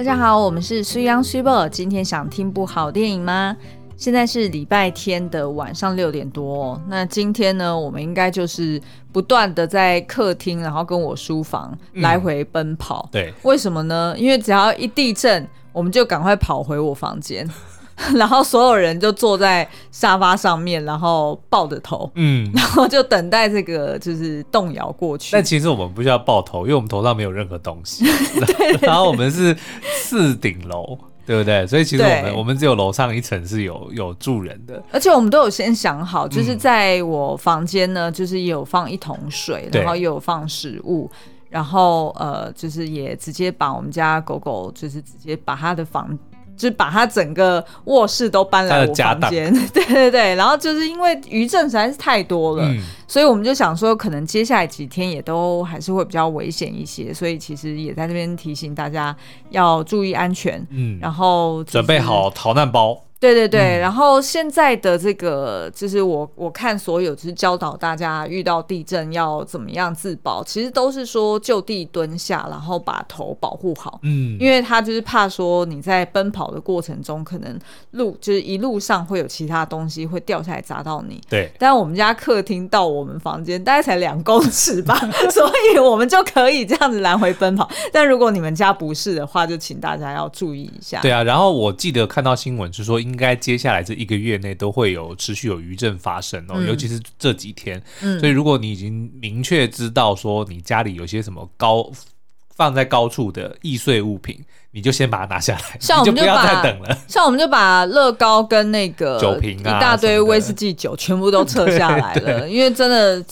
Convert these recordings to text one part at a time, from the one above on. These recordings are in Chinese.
大家好，我们是水 Young Super。今天想听部好电影吗？现在是礼拜天的晚上六点多。那今天呢，我们应该就是不断的在客厅，然后跟我书房来回奔跑。嗯、对，为什么呢？因为只要一地震，我们就赶快跑回我房间。然后所有人就坐在沙发上面，然后抱着头，嗯，然后就等待这个就是动摇过去。但其实我们不需要抱头，因为我们头上没有任何东西。对，然后我们是四顶楼，对不对？所以其实我们我们只有楼上一层是有有住人的。而且我们都有先想好，就是在我房间呢，就是也有放一桶水，然后也有放食物，然后呃，就是也直接把我们家狗狗，就是直接把它的房。就把他整个卧室都搬来我房间，对对对，然后就是因为余震实在是太多了，嗯，所以我们就想说，可能接下来几天也都还是会比较危险一些，所以其实也在这边提醒大家要注意安全，嗯，然后准备好逃难包。对对对，嗯、然后现在的这个就是我我看所有就是教导大家遇到地震要怎么样自保，其实都是说就地蹲下，然后把头保护好。嗯，因为他就是怕说你在奔跑的过程中，可能路就是一路上会有其他东西会掉下来砸到你。对，但我们家客厅到我们房间大概才两公尺吧，所以我们就可以这样子来回奔跑。但如果你们家不是的话，就请大家要注意一下。对啊，然后我记得看到新闻是说。应该接下来这一个月内都会有持续有余震发生哦，嗯、尤其是这几天。嗯、所以如果你已经明确知道说你家里有些什么高放在高处的易碎物品，你就先把它拿下来，像我们就，就不要再等了。像我们就把乐高跟那个酒瓶啊，一大堆威士忌酒全部都撤下来了，因为真的。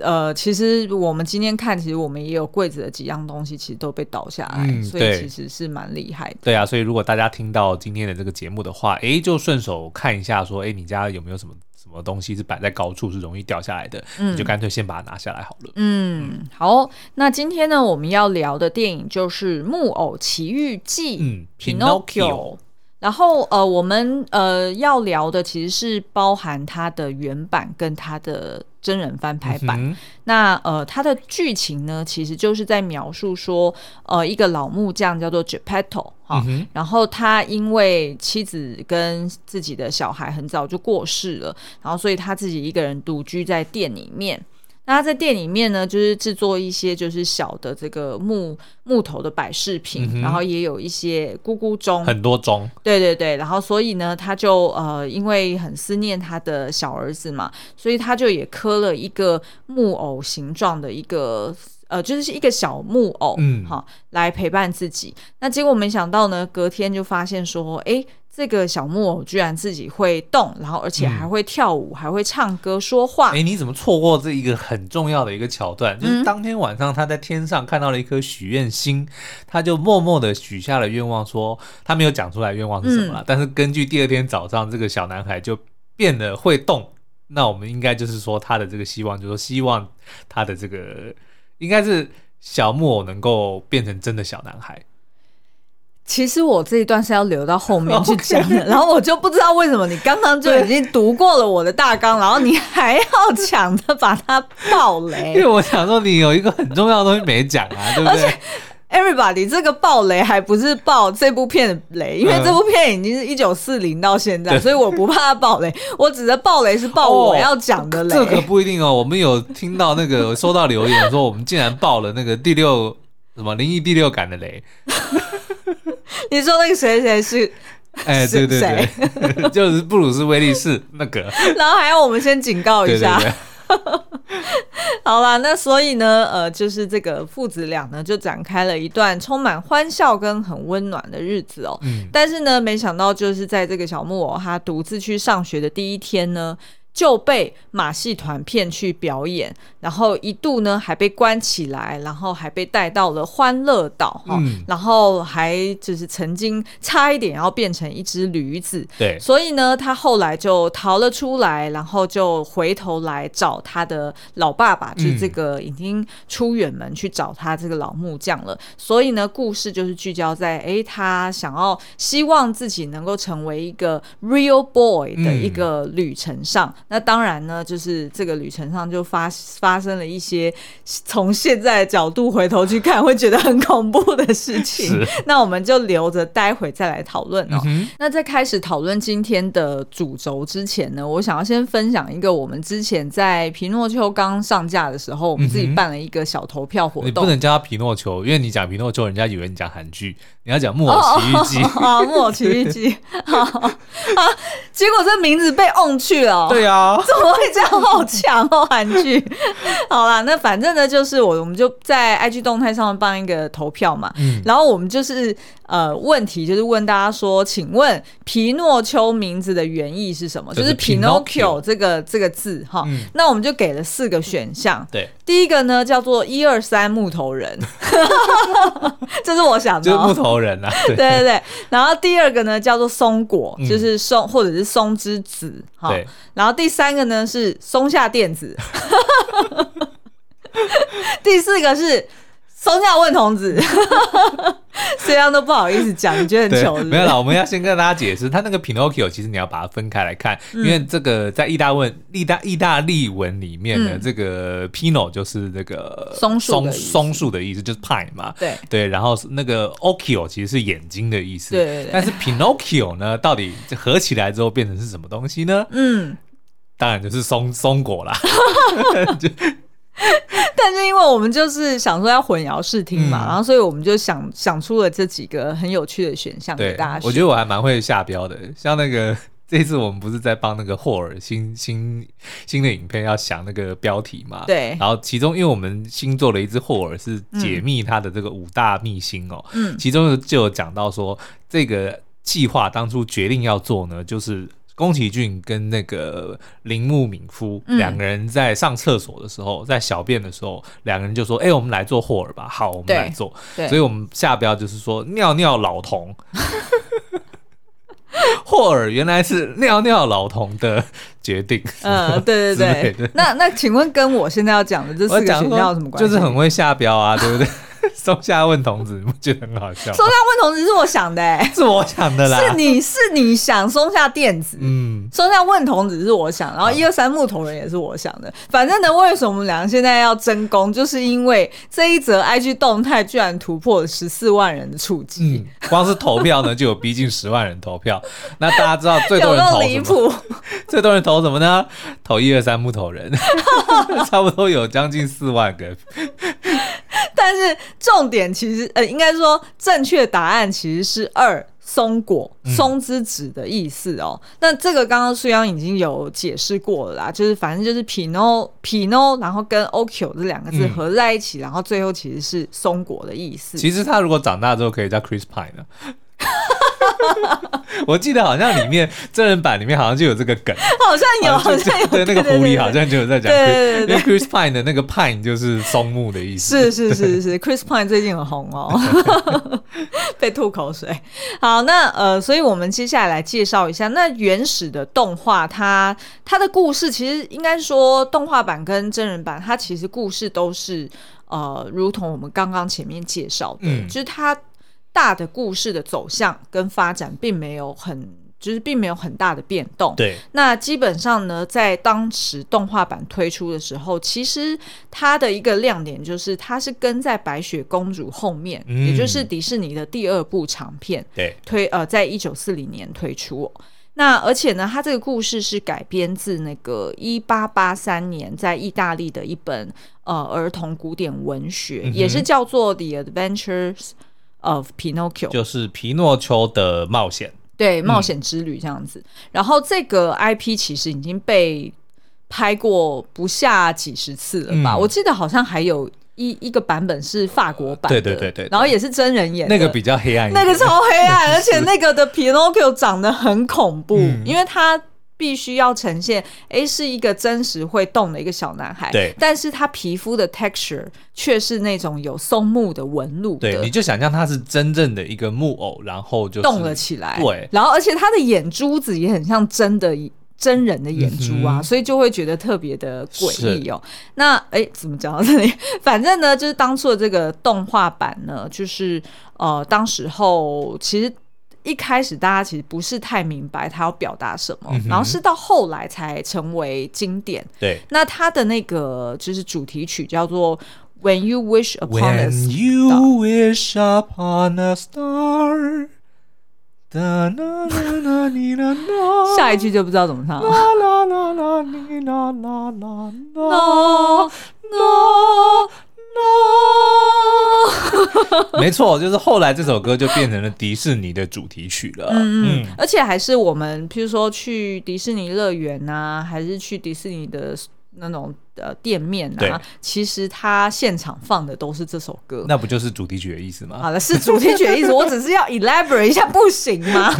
呃，其实我们今天看，其实我们也有柜子的几样东西，其实都被倒下来，嗯、所以其实是蛮厉害的。对啊，所以如果大家听到今天的这个节目的话，哎，就顺手看一下，说，哎，你家有没有什么什么东西是摆在高处是容易掉下来的，嗯、你就干脆先把它拿下来好了。嗯，好，那今天呢，我们要聊的电影就是《木偶奇遇记》嗯，Pinocchio。然后呃，我们呃要聊的其实是包含它的原版跟它的真人翻拍版。嗯、那呃，它的剧情呢，其实就是在描述说，呃，一个老木匠叫做 Geppetto 哈，嗯、然后他因为妻子跟自己的小孩很早就过世了，然后所以他自己一个人独居在店里面。那他在店里面呢，就是制作一些就是小的这个木木头的摆饰品，嗯、然后也有一些咕咕钟，很多钟，对对对，然后所以呢，他就呃，因为很思念他的小儿子嘛，所以他就也刻了一个木偶形状的一个呃，就是一个小木偶，嗯，好，来陪伴自己。那结果没想到呢，隔天就发现说，哎。这个小木偶居然自己会动，然后而且还会跳舞，嗯、还会唱歌说话。哎，你怎么错过这一个很重要的一个桥段？就是当天晚上他在天上看到了一颗许愿星，他就默默的许下了愿望说，说他没有讲出来愿望是什么了，嗯、但是根据第二天早上这个小男孩就变得会动，那我们应该就是说他的这个希望，就是说希望他的这个应该是小木偶能够变成真的小男孩。其实我这一段是要留到后面去讲的，然后我就不知道为什么你刚刚就已经读过了我的大纲，然后你还要抢着把它爆雷。因为我想说你有一个很重要的东西没讲啊，对不对？而且，everybody，这个爆雷还不是爆这部片的雷，因为这部片已经是一九四零到现在，所以我不怕它爆雷。我指的爆雷是爆我要讲的雷。这可不一定哦，我们有听到那个收到留言说，我们竟然爆了那个第六什么灵异第六感的雷。你说那个谁谁是？哎，对对对，就是布鲁斯威利士那个。然后还要我们先警告一下。好啦，那所以呢，呃，就是这个父子俩呢，就展开了一段充满欢笑跟很温暖的日子哦。嗯。但是呢，没想到就是在这个小木偶他独自去上学的第一天呢。就被马戏团骗去表演，然后一度呢还被关起来，然后还被带到了欢乐岛哈，嗯、然后还就是曾经差一点要变成一只驴子，对，所以呢他后来就逃了出来，然后就回头来找他的老爸爸，嗯、就是这个已经出远门去找他这个老木匠了。所以呢故事就是聚焦在哎他想要希望自己能够成为一个 real boy 的一个旅程上。嗯那当然呢，就是这个旅程上就发发生了一些从现在的角度回头去看会觉得很恐怖的事情。那我们就留着待会再来讨论哦。嗯、那在开始讨论今天的主轴之前呢，我想要先分享一个我们之前在皮诺丘刚上架的时候，我们自己办了一个小投票活动。嗯、你不能叫他皮诺丘，因为你讲皮诺丘，人家以为你讲韩剧。你要讲《木偶奇遇记》啊，《木偶奇遇记 》啊，结果这名字被 on 去了。对啊，怎么会这样？好强哦，韩剧。好啦，那反正呢，就是我，我们就在 IG 动态上面办一个投票嘛。嗯，然后我们就是呃，问题就是问大家说，请问皮诺丘名字的原意是什么？就是 Pinocchio 这个这个字哈。嗯，那我们就给了四个选项。对，第一个呢叫做一二三木头人，这是我想的，就是木头。人啊，对对对，然后第二个呢叫做松果，嗯、就是松或者是松之子哈，对然后第三个呢是松下电子，第四个是。松下问童子，虽然都不好意思讲，你觉得很糗？没有啦，我们要先跟大家解释，他那个 Pinocchio 其实你要把它分开来看，嗯、因为这个在意大文、意大意大利文里面的这个 Pino 就是这个松树松树的意思，就是 pine 嘛。对对，然后那个 Occhio 其实是眼睛的意思。对，对，对，但是 Pinocchio 呢，到底合起来之后变成是什么东西呢？嗯，当然就是松松果啦。就 但是因为我们就是想说要混淆视听嘛，嗯、然后所以我们就想想出了这几个很有趣的选项给大家。我觉得我还蛮会下标的，像那个 这次我们不是在帮那个霍尔新新新的影片要想那个标题嘛？对。然后其中因为我们新做了一只霍尔是解密他的这个五大秘辛哦，嗯，其中就有讲到说这个计划当初决定要做呢，就是。宫崎骏跟那个铃木敏夫两个人在上厕所的时候，嗯、在小便的时候，两个人就说：“哎、欸，我们来做霍尔吧。”好，我们来做。所以我们下标就是说尿尿老童。霍尔原来是尿尿老童的决定。嗯，对对对。那那请问跟我现在要讲的这四个选项有什么关系？就是很会下标啊，对不对？松下问童子，你不觉得很好笑？松下问童子是我想的、欸，是我想的啦。是你是你想松下电子，嗯，松下问童子是我想，然后一二三木头人也是我想的。反正呢，为什么我们两个现在要争功，就是因为这一则 IG 动态居然突破了十四万人的触及，嗯，光是投票呢就有逼近十万人投票。那大家知道最多人投什么？最多人投什么呢？投一二三木头人，差不多有将近四万个。但是重点其实呃，应该说正确答案其实是二松果松之子的意思哦。那这个刚刚苏央已经有解释过了啦，就是反正就是 Pino Pino，然后跟 o k o 这两个字合在一起，然后最后其实是松果的意思。其实他如果长大之后可以叫 Chris Pine 呢？我记得好像里面真人版里面好像就有这个梗，好像有，好像有。对，那个狐狸好像就有在讲，对对为 Chris Pine 的那个 Pine 就是松木的意思。是是是是，Chris Pine 最近很红哦，被吐口水。好，那呃，所以我们接下来来介绍一下那原始的动画，它它的故事其实应该说动画版跟真人版，它其实故事都是呃，如同我们刚刚前面介绍的，嗯、就是它。大的故事的走向跟发展并没有很，就是并没有很大的变动。对，那基本上呢，在当时动画版推出的时候，其实它的一个亮点就是它是跟在白雪公主后面，嗯、也就是迪士尼的第二部长片。对，推呃，在一九四零年推出。那而且呢，它这个故事是改编自那个一八八三年在意大利的一本呃儿童古典文学，嗯、也是叫做《The Adventures》。Of Pinocchio 就是皮诺丘的冒险，对，冒险之旅这样子。嗯、然后这个 IP 其实已经被拍过不下几十次了吧？嗯、我记得好像还有一一个版本是法国版的，对对对对，然后也是真人演的，那个比较黑暗，那个超黑暗，而且那个的 Pinocchio 长得很恐怖，嗯、因为他。必须要呈现，哎，是一个真实会动的一个小男孩。对，但是他皮肤的 texture 却是那种有松木的纹路的。对，你就想象他是真正的一个木偶，然后就动了起来。对，然后而且他的眼珠子也很像真的真人的眼珠啊，嗯、所以就会觉得特别的诡异哦。那哎，怎么讲到这里？反正呢，就是当初的这个动画版呢，就是呃，当时候其实。一开始大家其实不是太明白他要表达什么，嗯、然后是到后来才成为经典。对，那他的那个就是主题曲叫做 When You Wish Upon a When You Wish Upon a Star。下一句就不知道怎么唱了。没错，就是后来这首歌就变成了迪士尼的主题曲了。嗯，嗯，而且还是我们，譬如说去迪士尼乐园啊，还是去迪士尼的那种。的店面啊，其实他现场放的都是这首歌，那不就是主题曲的意思吗？好了，是主题曲的意思，我只是要 elaborate 一下，不行吗？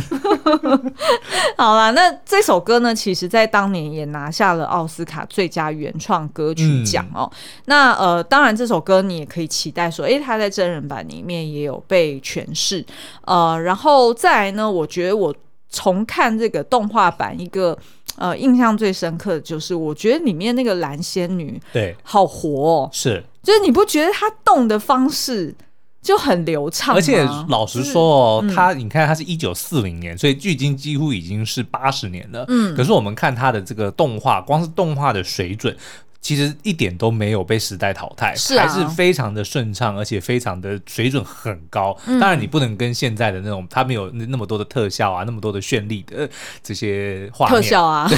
好了，那这首歌呢，其实在当年也拿下了奥斯卡最佳原创歌曲奖哦。嗯、那呃，当然这首歌你也可以期待说，哎，他在真人版里面也有被诠释，呃，然后再来呢，我觉得我重看这个动画版一个。呃，印象最深刻的就是，我觉得里面那个蓝仙女，对，好活哦，是，就是你不觉得她动的方式就很流畅吗？而且老实说哦，她、就是，你看她是一九四零年，所以距今几乎已经是八十年了。嗯，可是我们看她的这个动画，光是动画的水准。其实一点都没有被时代淘汰，是啊、还是非常的顺畅，而且非常的水准很高。嗯、当然，你不能跟现在的那种，它没有那么多的特效啊，那么多的绚丽的这些画面特效啊。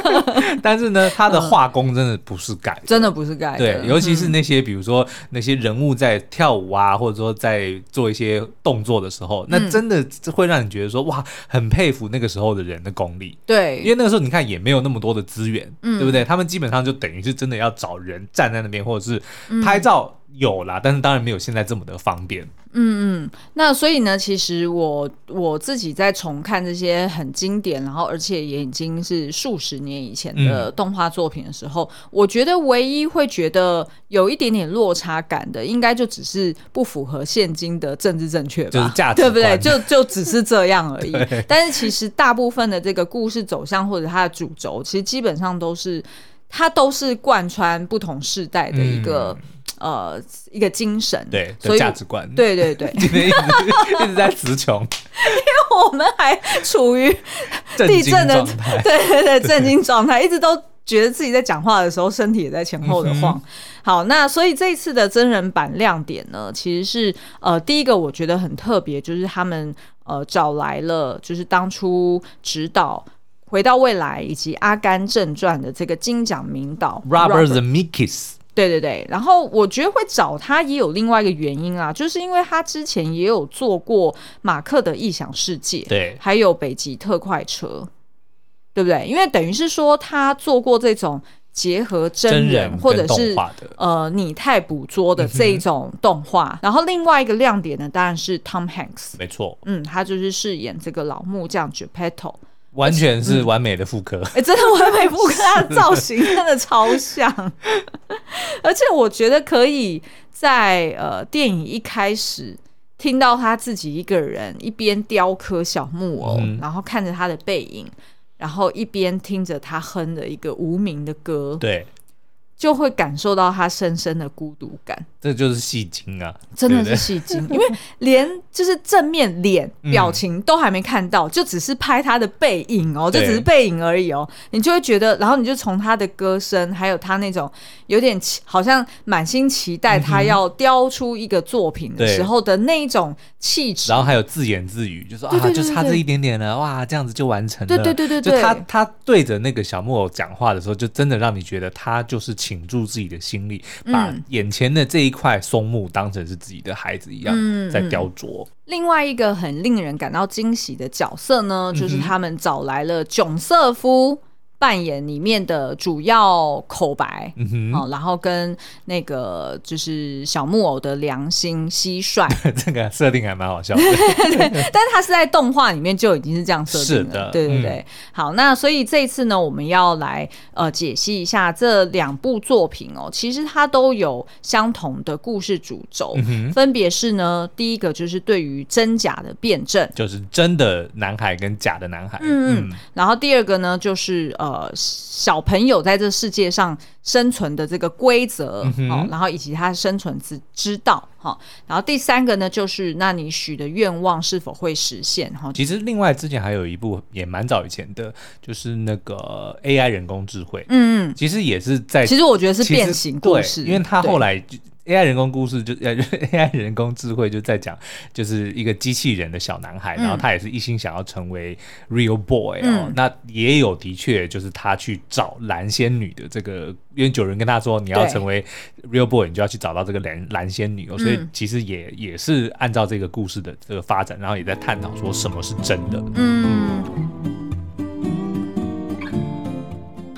但是呢，它的画工真的不是改的，真的不是改。对，尤其是那些比如说那些人物在跳舞啊，或者说在做一些动作的时候，那真的会让你觉得说哇，很佩服那个时候的人的功力。对，因为那个时候你看也没有那么多的资源，嗯、对不对？他们基本上就等于是真。真的要找人站在那边，或者是拍照有啦，嗯、但是当然没有现在这么的方便。嗯嗯，那所以呢，其实我我自己在重看这些很经典，然后而且也已经是数十年以前的动画作品的时候，嗯、我觉得唯一会觉得有一点点落差感的，应该就只是不符合现今的政治正确吧，就是价值，对不对？就就只是这样而已。但是其实大部分的这个故事走向或者它的主轴，其实基本上都是。它都是贯穿不同世代的一个、嗯、呃一个精神，对，所以价值观，对对对，今天一直一直在词穷，因为我们还处于地震的状态，对对对，震惊状态，一直都觉得自己在讲话的时候，身体也在前后的晃。嗯、好，那所以这一次的真人版亮点呢，其实是呃第一个我觉得很特别，就是他们呃找来了，就是当初指导。回到未来以及《阿甘正传》的这个金奖名导 Robert Zemeckis，对对对。然后我觉得会找他也有另外一个原因啊，就是因为他之前也有做过《马克的异想世界》，对，还有《北极特快车》，对不对？因为等于是说他做过这种结合真人，或者是呃拟态捕捉的这一种动画。嗯、然后另外一个亮点呢，当然是 Tom Hanks，没错，嗯，他就是饰演这个老木匠 Geppetto。完全是完美的复刻，哎、嗯欸，真的完美复刻，他的造型真的超像，而且我觉得可以在呃电影一开始听到他自己一个人一边雕刻小木偶，嗯、然后看着他的背影，然后一边听着他哼的一个无名的歌，对。就会感受到他深深的孤独感，这就是戏精啊，真的是戏精，因为连就是正面脸表情都还没看到，嗯、就只是拍他的背影哦，就只是背影而已哦，你就会觉得，然后你就从他的歌声，还有他那种有点好像满心期待他要雕出一个作品的时候的那一种气质，然后还有自言自语，就说啊，就差这一点点了，哇，这样子就完成了，对对对对对，就他他对着那个小木偶讲话的时候，就真的让你觉得他就是。倾注自己的心力，把眼前的这一块松木当成是自己的孩子一样在雕琢。嗯嗯。另外一个很令人感到惊喜的角色呢，就是他们找来了囧瑟夫。扮演里面的主要口白，嗯哼，哦，然后跟那个就是小木偶的良心蟋蟀，这个设定还蛮好笑的，对，但是他是在动画里面就已经是这样设定的，对对对。嗯、好，那所以这一次呢，我们要来呃解析一下这两部作品哦，其实它都有相同的故事主轴，嗯、分别是呢，第一个就是对于真假的辩证，就是真的男孩跟假的男孩，嗯嗯，嗯。然后第二个呢就是呃。呃小朋友在这世界上生存的这个规则，嗯哦，然后以及他生存之之道，哈、哦，然后第三个呢，就是那你许的愿望是否会实现？哈、哦，其实另外之前还有一部也蛮早以前的，就是那个 AI 人工智慧，嗯嗯，其实也是在，其实我觉得是变形故事，因为他后来。AI 人工故事就呃，AI 人工智慧就在讲，就是一个机器人的小男孩，嗯、然后他也是一心想要成为 real boy 哦。嗯、那也有的确就是他去找蓝仙女的这个，因为九人跟他说，你要成为 real boy，你就要去找到这个蓝蓝仙女哦。所以其实也也是按照这个故事的这个发展，然后也在探讨说什么是真的。嗯。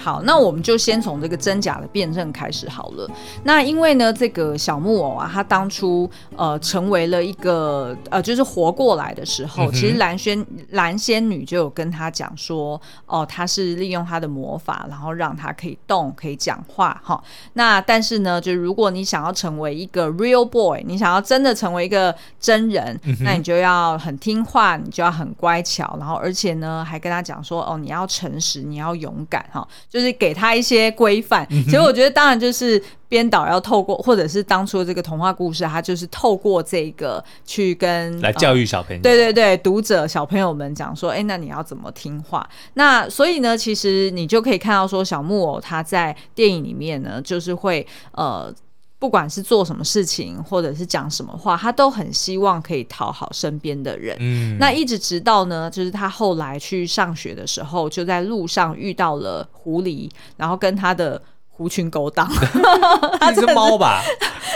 好，那我们就先从这个真假的辨证开始好了。那因为呢，这个小木偶啊，他当初呃成为了一个呃，就是活过来的时候，嗯、其实蓝仙蓝仙女就有跟他讲说，哦、呃，他是利用他的魔法，然后让他可以动，可以讲话哈。那但是呢，就如果你想要成为一个 real boy，你想要真的成为一个真人，嗯、那你就要很听话，你就要很乖巧，然后而且呢，还跟他讲说，哦，你要诚实，你要勇敢哈。就是给他一些规范，其实我觉得当然就是编导要透过，或者是当初这个童话故事，他就是透过这个去跟来教育小朋友，对对对，读者小朋友们讲说，哎，那你要怎么听话？那所以呢，其实你就可以看到说，小木偶他在电影里面呢，就是会呃。不管是做什么事情，或者是讲什么话，他都很希望可以讨好身边的人。嗯，那一直直到呢，就是他后来去上学的时候，就在路上遇到了狐狸，然后跟他的。狐群狗党，它是猫吧？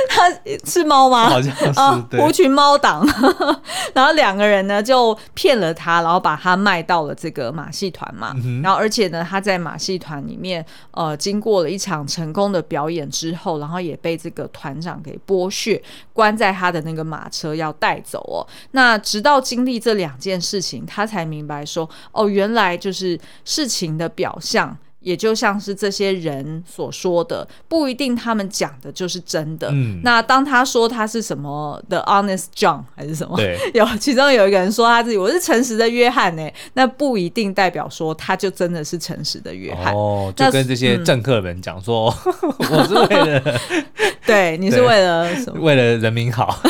它是猫吗？好像是。哦、狐群猫党，然后两个人呢就骗了他，然后把他卖到了这个马戏团嘛。嗯、然后而且呢，他在马戏团里面，呃，经过了一场成功的表演之后，然后也被这个团长给剥削，关在他的那个马车要带走哦。那直到经历这两件事情，他才明白说，哦，原来就是事情的表象。也就像是这些人所说的，不一定他们讲的就是真的。嗯，那当他说他是什么 The Honest John 还是什么？对，有其中有一个人说他自己我是诚实的约翰呢，那不一定代表说他就真的是诚实的约翰。哦，就跟这些政客们讲说，嗯、我是为了，对，你是为了什么？为了人民好。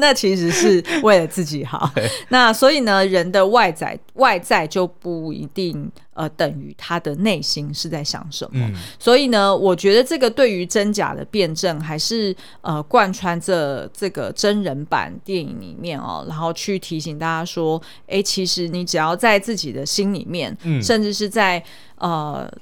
那其实是为了自己好。那所以呢，人的外在外在就不一定。呃，等于他的内心是在想什么？嗯、所以呢，我觉得这个对于真假的辩证，还是呃贯穿这这个真人版电影里面哦，然后去提醒大家说，哎，其实你只要在自己的心里面，嗯、甚至是在呃。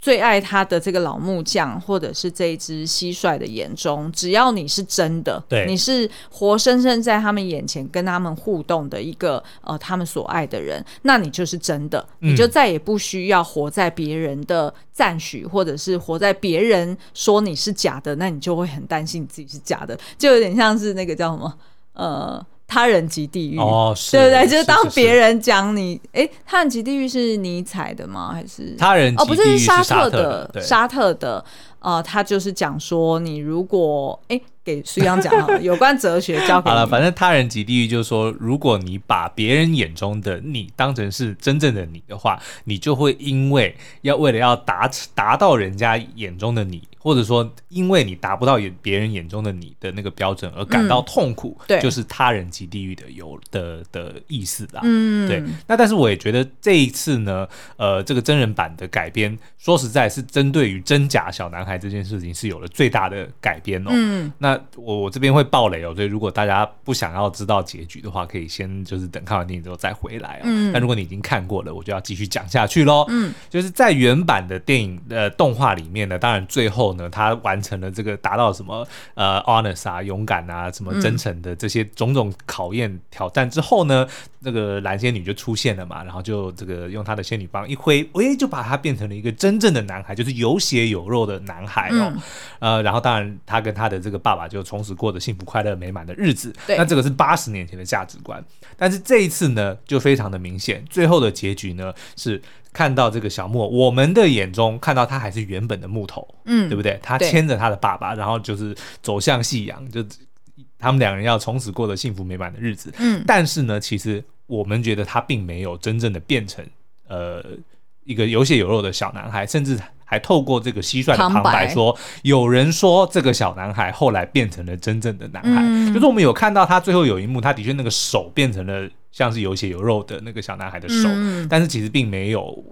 最爱他的这个老木匠，或者是这一只蟋蟀的眼中，只要你是真的，对，你是活生生在他们眼前跟他们互动的一个呃他们所爱的人，那你就是真的，嗯、你就再也不需要活在别人的赞许，或者是活在别人说你是假的，那你就会很担心你自己是假的，就有点像是那个叫什么呃。他人即地狱哦，是对不对？就是当别人讲你，哎，他人即地狱是尼采的吗？还是他人哦，不是沙特的，沙特的，呃，他就是讲说，你如果哎。给苏央讲哈，有关哲学教好了。反正他人即地狱，就是说，如果你把别人眼中的你当成是真正的你的话，你就会因为要为了要达达到人家眼中的你，或者说因为你达不到眼别人眼中的你的那个标准而感到痛苦。嗯、对，就是他人及地狱的有的的意思啦。嗯，对。那但是我也觉得这一次呢，呃，这个真人版的改编，说实在，是针对于真假小男孩这件事情是有了最大的改编哦。嗯，那。那我我这边会爆雷哦，所以如果大家不想要知道结局的话，可以先就是等看完电影之后再回来哦。嗯，但如果你已经看过了，我就要继续讲下去喽。嗯，就是在原版的电影呃动画里面呢，当然最后呢，他完成了这个达到什么呃 honest 啊、勇敢啊、什么真诚的这些种种考验挑战之后呢，那个蓝仙女就出现了嘛，然后就这个用她的仙女棒一挥，诶，就把他变成了一个真正的男孩，就是有血有肉的男孩哦。嗯、呃，然后当然他跟他的这个爸爸。就从此过着幸福、快乐、美满的日子。那这个是八十年前的价值观，但是这一次呢，就非常的明显。最后的结局呢，是看到这个小木偶，我们的眼中看到他还是原本的木头，嗯，对不对？他牵着他的爸爸，然后就是走向夕阳，就他们两人要从此过着幸福美满的日子。嗯，但是呢，其实我们觉得他并没有真正的变成呃一个有血有肉的小男孩，甚至还透过这个蟋蟀的旁白。说，有人说这个小男孩后来变成了真正的男孩，嗯、就是我们有看到他最后有一幕，他的确那个手变成了像是有血有肉的那个小男孩的手，嗯、但是其实并没有。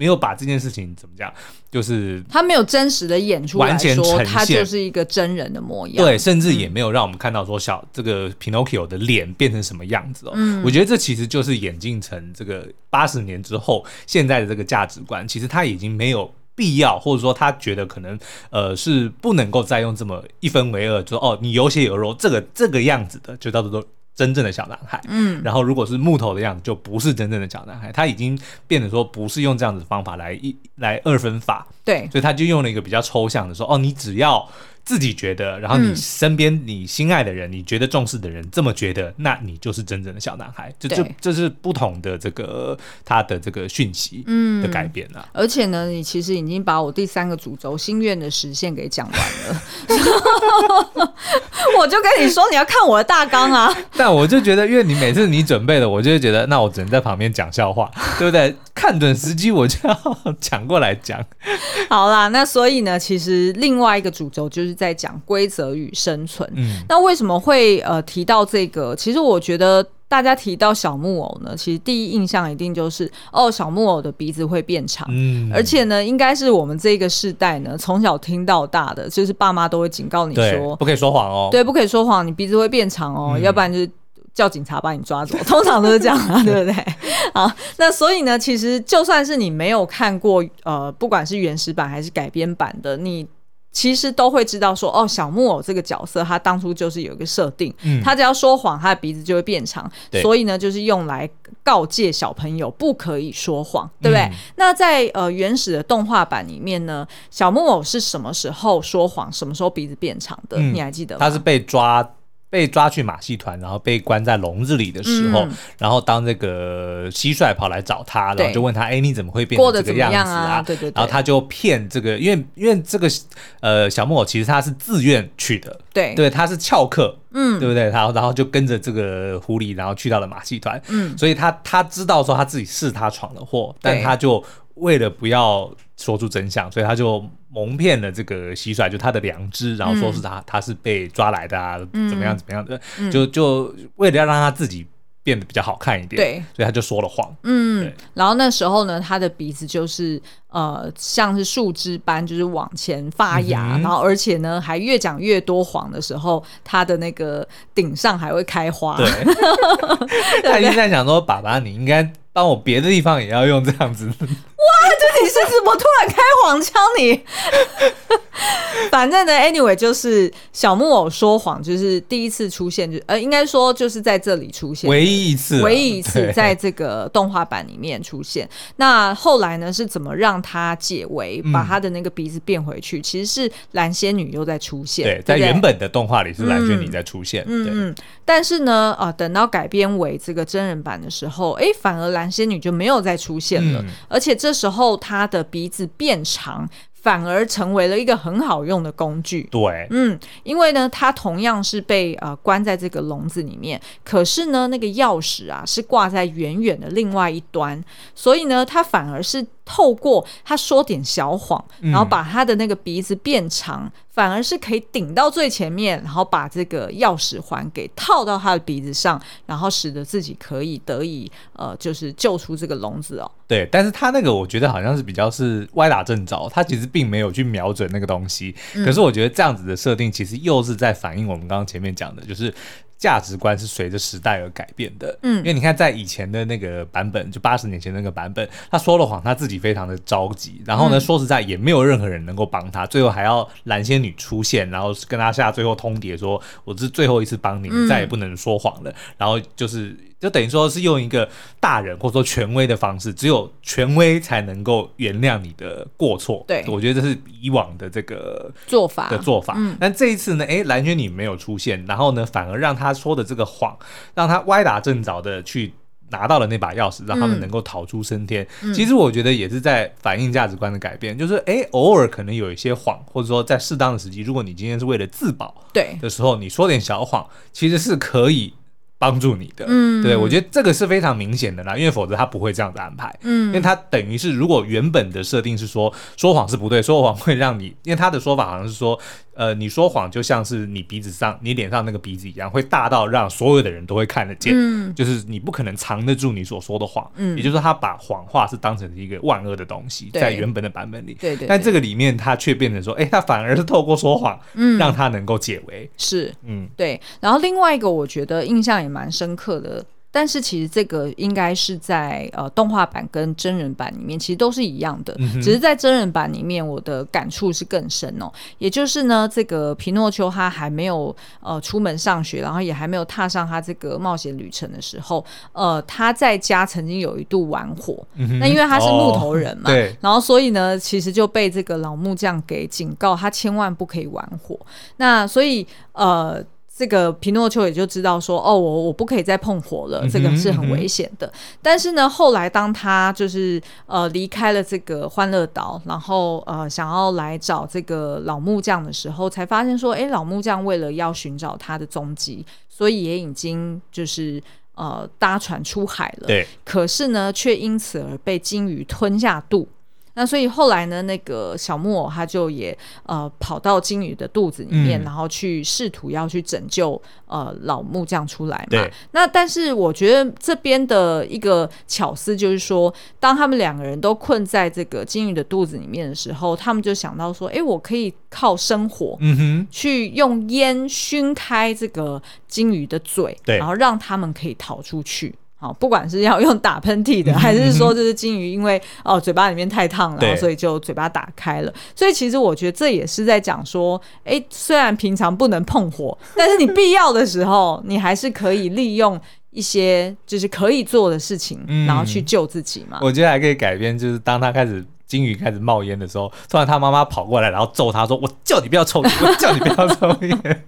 没有把这件事情怎么讲，就是他没有真实的演出来说他就是一个真人的模样，对，甚至也没有让我们看到说小这个 Pinocchio 的脸变成什么样子哦。嗯，我觉得这其实就是演进成这个八十年之后现在的这个价值观，其实他已经没有必要，或者说他觉得可能呃是不能够再用这么一分为二，就说哦你有血有肉这个这个样子的就叫做。真正的小男孩，嗯，然后如果是木头的样子，就不是真正的小男孩。他已经变得说不是用这样子的方法来一来二分法，对，所以他就用了一个比较抽象的说，哦，你只要。自己觉得，然后你身边你心爱的人，嗯、你觉得重视的人这么觉得，那你就是真正的小男孩。这这这是不同的这个他的这个讯息的改变啊、嗯。而且呢，你其实已经把我第三个主轴心愿的实现给讲完了。我就跟你说，你要看我的大纲啊。但我就觉得，因为你每次你准备的，我就会觉得，那我只能在旁边讲笑话，对不对？看准时机，我就要抢过来讲。好啦，那所以呢，其实另外一个主轴就是。在讲规则与生存。嗯，那为什么会呃提到这个？其实我觉得大家提到小木偶呢，其实第一印象一定就是哦，小木偶的鼻子会变长。嗯，而且呢，应该是我们这个世代呢，从小听到大的，就是爸妈都会警告你说，不可以说谎哦。对，不可以说谎，你鼻子会变长哦，嗯、要不然就是叫警察把你抓走。通常都是这样啊，对不对？好，那所以呢，其实就算是你没有看过呃，不管是原始版还是改编版的，你。其实都会知道说哦，小木偶这个角色，他当初就是有一个设定，嗯、他只要说谎，他的鼻子就会变长，所以呢，就是用来告诫小朋友不可以说谎，对不对？嗯、那在呃原始的动画版里面呢，小木偶是什么时候说谎，什么时候鼻子变长的？嗯、你还记得吗？他是被抓。被抓去马戏团，然后被关在笼子里的时候，嗯、然后当这个蟋蟀跑来找他，然后就问他：“哎，你怎么会变成这个样子啊？”啊对对对，然后他就骗这个，因为因为这个呃小木偶其实他是自愿去的，对。对，他是翘课，嗯，对不对？然后然后就跟着这个狐狸，然后去到了马戏团，嗯，所以他他知道说他自己是他闯了祸，但他就为了不要说出真相，所以他就。蒙骗了这个蟋蟀，就他的良知，然后说是他，嗯、他是被抓来的啊，嗯、怎么样怎么样的，嗯、就就为了要让他自己变得比较好看一点，对，所以他就说了谎。嗯，然后那时候呢，他的鼻子就是呃，像是树枝般，就是往前发芽，嗯、然后而且呢，还越讲越多谎的时候，他的那个顶上还会开花。对，他一直在想说，爸爸，你应该。帮我别的地方也要用这样子，哇！这你是怎么突然开黄腔？你 反正呢，anyway，就是小木偶说谎，就是第一次出现，就呃，应该说就是在这里出现，唯一一次，唯一一次在这个动画版里面出现。那后来呢，是怎么让他解围，把他的那个鼻子变回去？嗯、其实是蓝仙女又在出现，对，在原本的动画里是蓝仙女在出现，嗯对嗯。但是呢，啊、呃，等到改编为这个真人版的时候，哎，反而蓝。仙女就没有再出现了，嗯、而且这时候他的鼻子变长，反而成为了一个很好用的工具。对，嗯，因为呢，他同样是被呃关在这个笼子里面，可是呢，那个钥匙啊是挂在远远的另外一端，所以呢，他反而是。透过他说点小谎，然后把他的那个鼻子变长，嗯、反而是可以顶到最前面，然后把这个钥匙环给套到他的鼻子上，然后使得自己可以得以呃，就是救出这个笼子哦。对，但是他那个我觉得好像是比较是歪打正着，他其实并没有去瞄准那个东西。嗯、可是我觉得这样子的设定其实又是在反映我们刚刚前面讲的，就是。价值观是随着时代而改变的，嗯，因为你看，在以前的那个版本，就八十年前那个版本，他说了谎，他自己非常的着急，然后呢，说实在也没有任何人能够帮他，最后还要蓝仙女出现，然后跟他下最后通牒，说我是最后一次帮你，你再也不能说谎了，然后就是。就等于说是用一个大人或者说权威的方式，只有权威才能够原谅你的过错。对，我觉得这是以往的这个做法的做法。嗯，但这一次呢，哎，蓝轩你没有出现，然后呢，反而让他说的这个谎，让他歪打正着的去拿到了那把钥匙，让他们能够逃出升天。嗯，其实我觉得也是在反映价值观的改变，就是哎，偶尔可能有一些谎，或者说在适当的时机，如果你今天是为了自保，对的时候，你说点小谎，其实是可以。帮助你的。嗯，对，我觉得这个是非常明显的啦，因为否则他不会这样子安排。嗯，因为他等于是如果原本的设定是说说谎是不对，说谎会让你，因为他的说法好像是说。呃，你说谎就像是你鼻子上、你脸上那个鼻子一样，会大到让所有的人都会看得见。嗯，就是你不可能藏得住你所说的谎。嗯，也就是说，他把谎话是当成一个万恶的东西，在原本的版本里。对对。但这个里面，他却变成说，哎，他反而是透过说谎，嗯，让他能够解围。是，嗯，对。然后另外一个，我觉得印象也蛮深刻的。但是其实这个应该是在呃动画版跟真人版里面，其实都是一样的，嗯、只是在真人版里面，我的感触是更深哦。也就是呢，这个皮诺丘他还没有呃出门上学，然后也还没有踏上他这个冒险旅程的时候，呃，他在家曾经有一度玩火。嗯、那因为他是木头人嘛，哦、对，然后所以呢，其实就被这个老木匠给警告，他千万不可以玩火。那所以呃。这个皮诺丘也就知道说，哦，我我不可以再碰火了，这个是很危险的。嗯嗯。但是呢，后来当他就是呃离开了这个欢乐岛，然后呃想要来找这个老木匠的时候，才发现说，哎，老木匠为了要寻找他的踪迹，所以也已经就是呃搭船出海了。对。可是呢，却因此而被鲸鱼吞下肚。那所以后来呢，那个小木偶他就也呃跑到鲸鱼的肚子里面，嗯、然后去试图要去拯救呃老木匠出来嘛。那但是我觉得这边的一个巧思就是说，当他们两个人都困在这个鲸鱼的肚子里面的时候，他们就想到说，哎，我可以靠生火，嗯哼，去用烟熏开这个鲸鱼的嘴，对，然后让他们可以逃出去。好，不管是要用打喷嚏的，还是说就是金鱼因为哦嘴巴里面太烫了，所以就嘴巴打开了。所以其实我觉得这也是在讲说，哎，虽然平常不能碰火，但是你必要的时候，你还是可以利用一些就是可以做的事情，然后去救自己嘛。我觉得还可以改编，就是当他开始鲸鱼开始冒烟的时候，突然他妈妈跑过来，然后揍他说：“我叫你不要抽烟，我叫你不要抽烟。”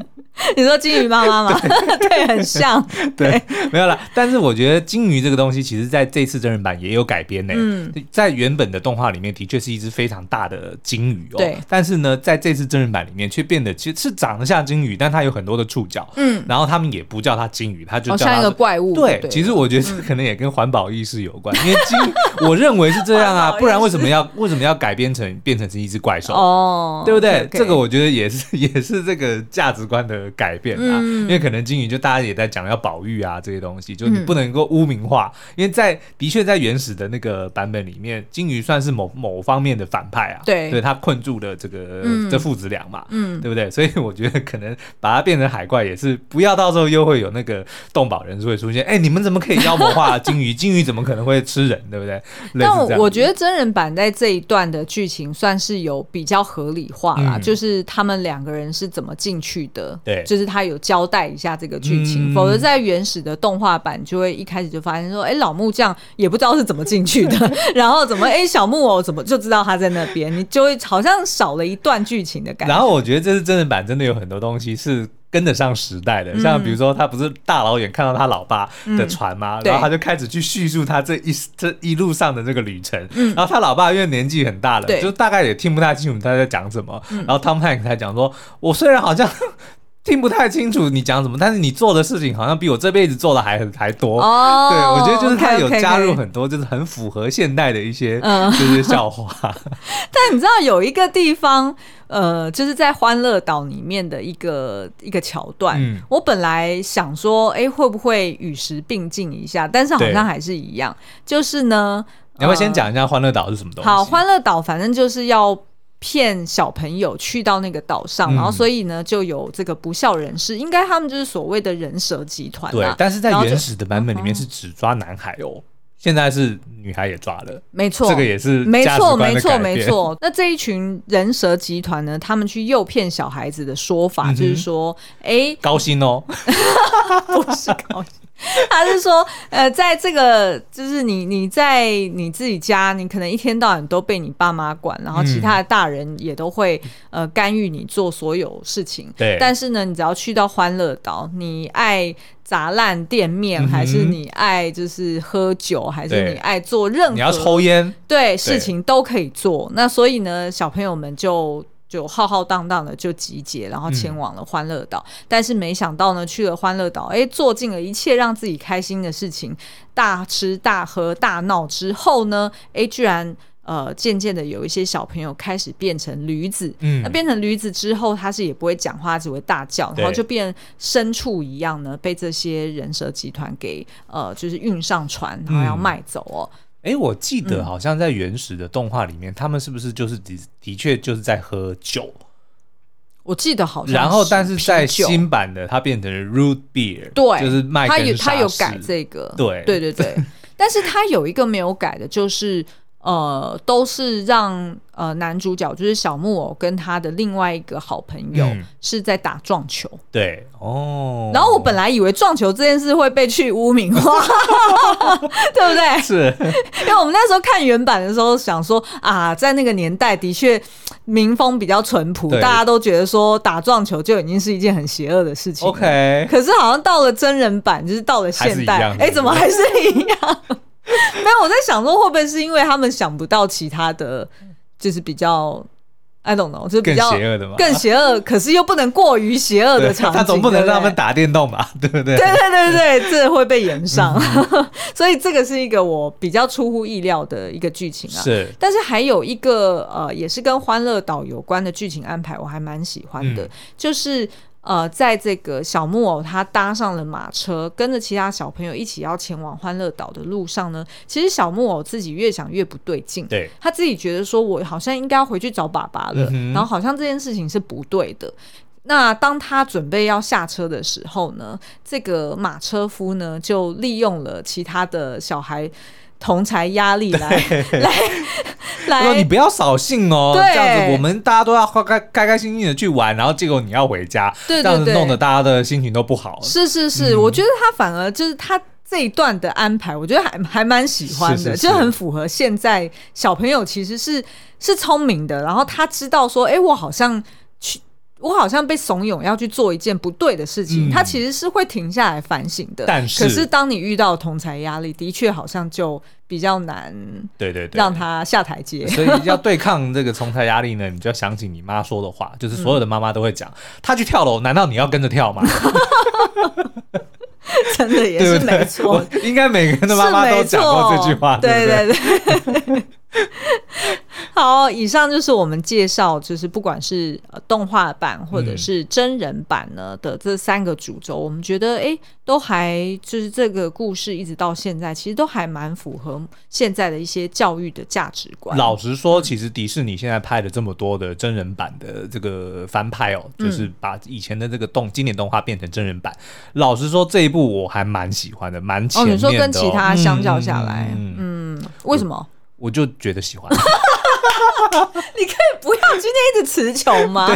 你说金鱼妈妈吗？对，对，很像。对，对没有啦。但是我觉得金鱼这个东西，其实在这次真人版也有改编呢。嗯，在原本的动画里面，的确是一只非常大的金鱼哦。对。但是呢，在这次真人版里面，却变得其实是长得像金鱼，但它有很多的触角。嗯。然后他们也不叫它金鱼，它就叫它、哦、像一个怪物。对。对其实我觉得这可能也跟环保意识有关，嗯、因为鲸，我认为是这样啊，不然为什么要为什么要改编成变成是一只怪兽？哦，对不对这个我觉得也是 也是这个价值观的。改变啊，嗯、因为可能金鱼就大家也在讲要保育啊这些东西，就你不能够污名化，嗯、因为在的确在原始的那个版本里面，金鱼算是某某方面的反派啊，对，对，他困住了这个、嗯、这父子俩嘛，嗯，对不对？所以我觉得可能把它变成海怪也是不要到时候又会有那个动保人士会出现，哎，你们怎么可以妖魔化金鱼？金鱼怎么可能会吃人？对不对？但我觉得真人版在这一段的剧情算是有比较合理化啦，嗯、就是他们两个人是怎么进去的，对。就是他有交代一下这个剧情，嗯、否则在原始的动画版就会一开始就发现说，哎，老木匠也不知道是怎么进去的，然后怎么哎小木偶怎么就知道他在那边，你就会好像少了一段剧情的感觉。然后我觉得这是真人版真的有很多东西是跟得上时代的，像比如说他不是大老远看到他老爸的船吗？嗯、然后他就开始去叙述他这一这一路上的这个旅程。嗯、然后他老爸因为年纪很大了，就大概也听不太清楚他在讲什么。嗯、然后 Tom Hanks 才讲说：“我虽然好像。”听不太清楚你讲什么，但是你做的事情好像比我这辈子做的还还多。哦，对，我觉得就是他有加入很多，就是很符合现代的一些就是笑话。但你知道有一个地方，呃，就是在欢乐岛里面的一个一个桥段，嗯、我本来想说，哎，会不会与时并进一下？但是好像还是一样。就是呢，你要不要先讲一下欢乐岛是什么东西？好，欢乐岛反正就是要。骗小朋友去到那个岛上，嗯、然后所以呢，就有这个不孝人士，应该他们就是所谓的人蛇集团。对，但是在原始的版本里面是只抓男孩哦，嗯、现在是女孩也抓了。没错，这个也是没错，没错，没错。那这一群人蛇集团呢，他们去诱骗小孩子的说法就是说，哎、高薪哦，不是高薪。他是说，呃，在这个就是你你在你自己家，你可能一天到晚都被你爸妈管，然后其他的大人也都会呃干预你做所有事情。对。但是呢，你只要去到欢乐岛，你爱砸烂店面，还是你爱就是喝酒，还是你爱做任何你要抽烟，对，事情都可以做。那所以呢，小朋友们就。就浩浩荡荡的就集结，然后前往了欢乐岛。嗯、但是没想到呢，去了欢乐岛，哎，做尽了一切让自己开心的事情，大吃大喝大闹之后呢，哎，居然呃渐渐的有一些小朋友开始变成驴子。嗯，那变成驴子之后，他是也不会讲话，只会大叫，然后就变牲畜一样呢，被这些人蛇集团给呃就是运上船，然后要卖走哦。嗯哎，我记得好像在原始的动画里面，嗯、他们是不是就是的的确就是在喝酒？我记得好像。然后，但是在新版的，它变成了 root beer，对，就是麦根沙士。他有他有改这个，对对对对。但是它有一个没有改的，就是。呃，都是让呃男主角就是小木偶跟他的另外一个好朋友是在打撞球。嗯、对哦。然后我本来以为撞球这件事会被去污名化，对不对？是。因为我们那时候看原版的时候，想说啊，在那个年代的确民风比较淳朴，大家都觉得说打撞球就已经是一件很邪恶的事情。OK。可是好像到了真人版，就是到了现代，哎，怎么还是一样？没有，我在想说会不会是因为他们想不到其他的，就是比较，I don't know，就是比较更邪恶的嘛，更邪恶，可是又不能过于邪恶的场景，他总不能让他们打电动吧，对不对？对对对对，这会被延上，所以这个是一个我比较出乎意料的一个剧情啊。是，但是还有一个呃，也是跟欢乐岛有关的剧情安排，我还蛮喜欢的，嗯、就是。呃，在这个小木偶他搭上了马车，跟着其他小朋友一起要前往欢乐岛的路上呢，其实小木偶自己越想越不对劲，对，他自己觉得说，我好像应该要回去找爸爸了，嗯、然后好像这件事情是不对的。那当他准备要下车的时候呢，这个马车夫呢就利用了其他的小孩。同侪压力来来来，说你不要扫兴哦，对。这样子我们大家都要开开开开心心的去玩，然后结果你要回家，对对对，这样子弄得大家的心情都不好。是是是，嗯、我觉得他反而就是他这一段的安排，我觉得还还蛮喜欢的，是是是，就很符合现在小朋友其实是是聪明的，然后他知道说，哎，我好像去。我好像被怂恿要去做一件不对的事情，嗯、他其实是会停下来反省的。但是，可是当你遇到同才压力，的确好像就比较难。对对对，让他下台阶。所以要对抗这个同才压力呢，你就要想起你妈说的话，就是所有的妈妈都会讲：他、嗯、去跳楼，难道你要跟着跳吗？真的也是没错，应该每个人的妈妈都讲过这句话，对对对。好，以上就是我们介绍，就是不管是呃动画版或者是真人版呢的这三个主轴，嗯、我们觉得哎，都还就是这个故事一直到现在，其实都还蛮符合现在的一些教育的价值观。老实说，其实迪士尼现在拍的这么多的真人版的这个翻拍哦，嗯、就是把以前的这个动经典动画变成真人版。老实说，这一部我还蛮喜欢的，蛮前面的、哦。你说跟其他相较下来，嗯，嗯，为什么？我就觉得喜欢。你可以不要今天一直词穷吗？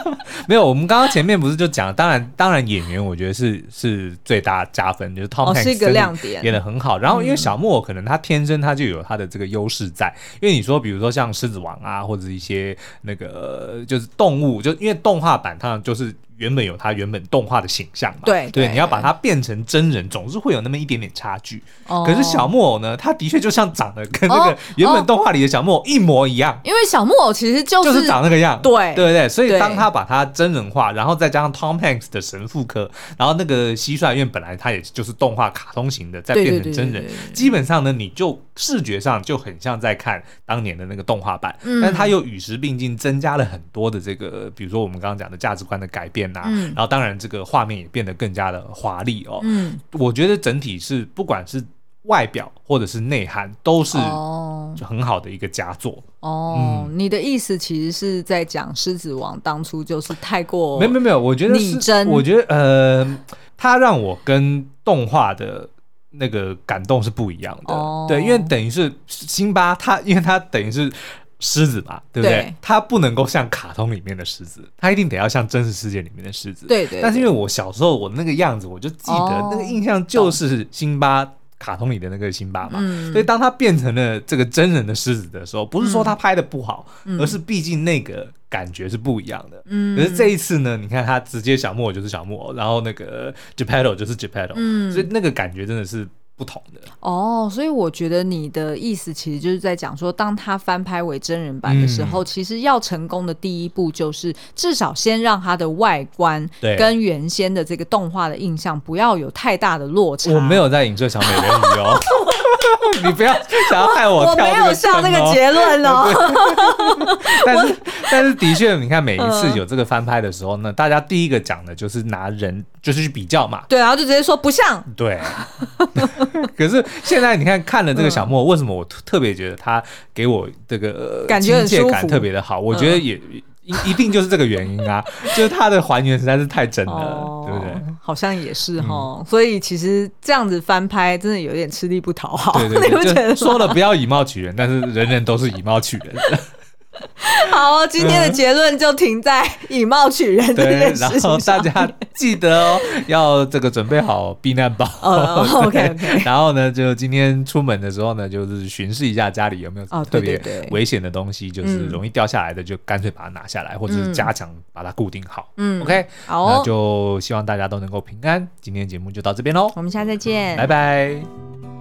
没有，我们刚刚前面不是就讲，当然，当然演员我觉得是是最大加分，就是 Tom Hanks 是一个亮点，演的很好。然后因为小木偶可能他天生他就有他的这个优势在，因为你说比如说像狮子王啊，或者一些那个就是动物，就因为动画版它就是。原本有他原本动画的形象嘛，对对，你要把它变成真人，总是会有那么一点点差距。可是小木偶呢，他的确就像长得跟那个原本动画里的小木偶一模一样。因为小木偶其实就是就是长那个样，对对对。所以当他把它真人化，然后再加上 Tom Hanks 的神父科，然后那个蟋蟀，因为本来它也就是动画卡通型的，再变成真人，基本上呢，你就视觉上就很像在看当年的那个动画版，但是他又与时并进，增加了很多的这个，比如说我们刚刚讲的价值观的改变。嗯，然后当然这个画面也变得更加的华丽哦。嗯，我觉得整体是不管是外表或者是内涵，都是就很好的一个佳作。哦，嗯、你的意思其实是在讲《狮子王》当初就是太过没有没有没有，我觉得是，真我觉得呃，它让我跟动画的那个感动是不一样的。哦，对，因为等于是辛巴，他因为他等于是。狮子嘛，对不对？对，它不能够像卡通里面的狮子，它一定得要像真实世界里面的狮子。对，对对。但是因为我小时候我那个样子，我就记得、哦、那个印象就是辛巴卡通里的那个辛巴嘛。嗯、所以当他变成了这个真人的狮子的时候，不是说他拍的不好，嗯、而是毕竟那个感觉是不一样的。嗯。可是这一次呢，你看他直接小木偶就是小木偶，然后那个 Geppetto 就是 Geppetto，嗯。所以那个感觉真的是。不同的。哦，所以我觉得你的意思其实就是在讲说，当他翻拍为真人版的时候，嗯、其实要成功的第一步就是至少先让他的外观跟原先的这个动画的印象不要有太大的落差。我没有在影射小美人鱼哦。你不要想要害我跳没有下这个结论哦。但是，但是的确，你看每一次有这个翻拍的时候呢，大家第一个讲的就是拿人就是去比较嘛。对，然后就直接说不像。对。可是现在你看看了这个小莫，为什么我特别觉得他给我这个亲切感特别的好？我觉得也。一 一定就是这个原因啊，就是它的还原实在是太真了，哦、对不对？好像也是哈，嗯、所以其实这样子翻拍真的有点吃力不讨好。对对对，说了不要以貌取人，但是人人都是以貌取人的。好，今天的结论就停在以貌取人这件事情上。然后大家记得哦，要这个准备好避难包。OK OK。然后呢，就今天出门的时候呢，就是巡视一下家里有没有特别危险的东西，就是容易掉下来的，就干脆把它拿下来，或者是加强把它固定好。嗯，OK。好，那就希望大家都能够平安。今天节目就到这边喽，我们下次再见，拜拜。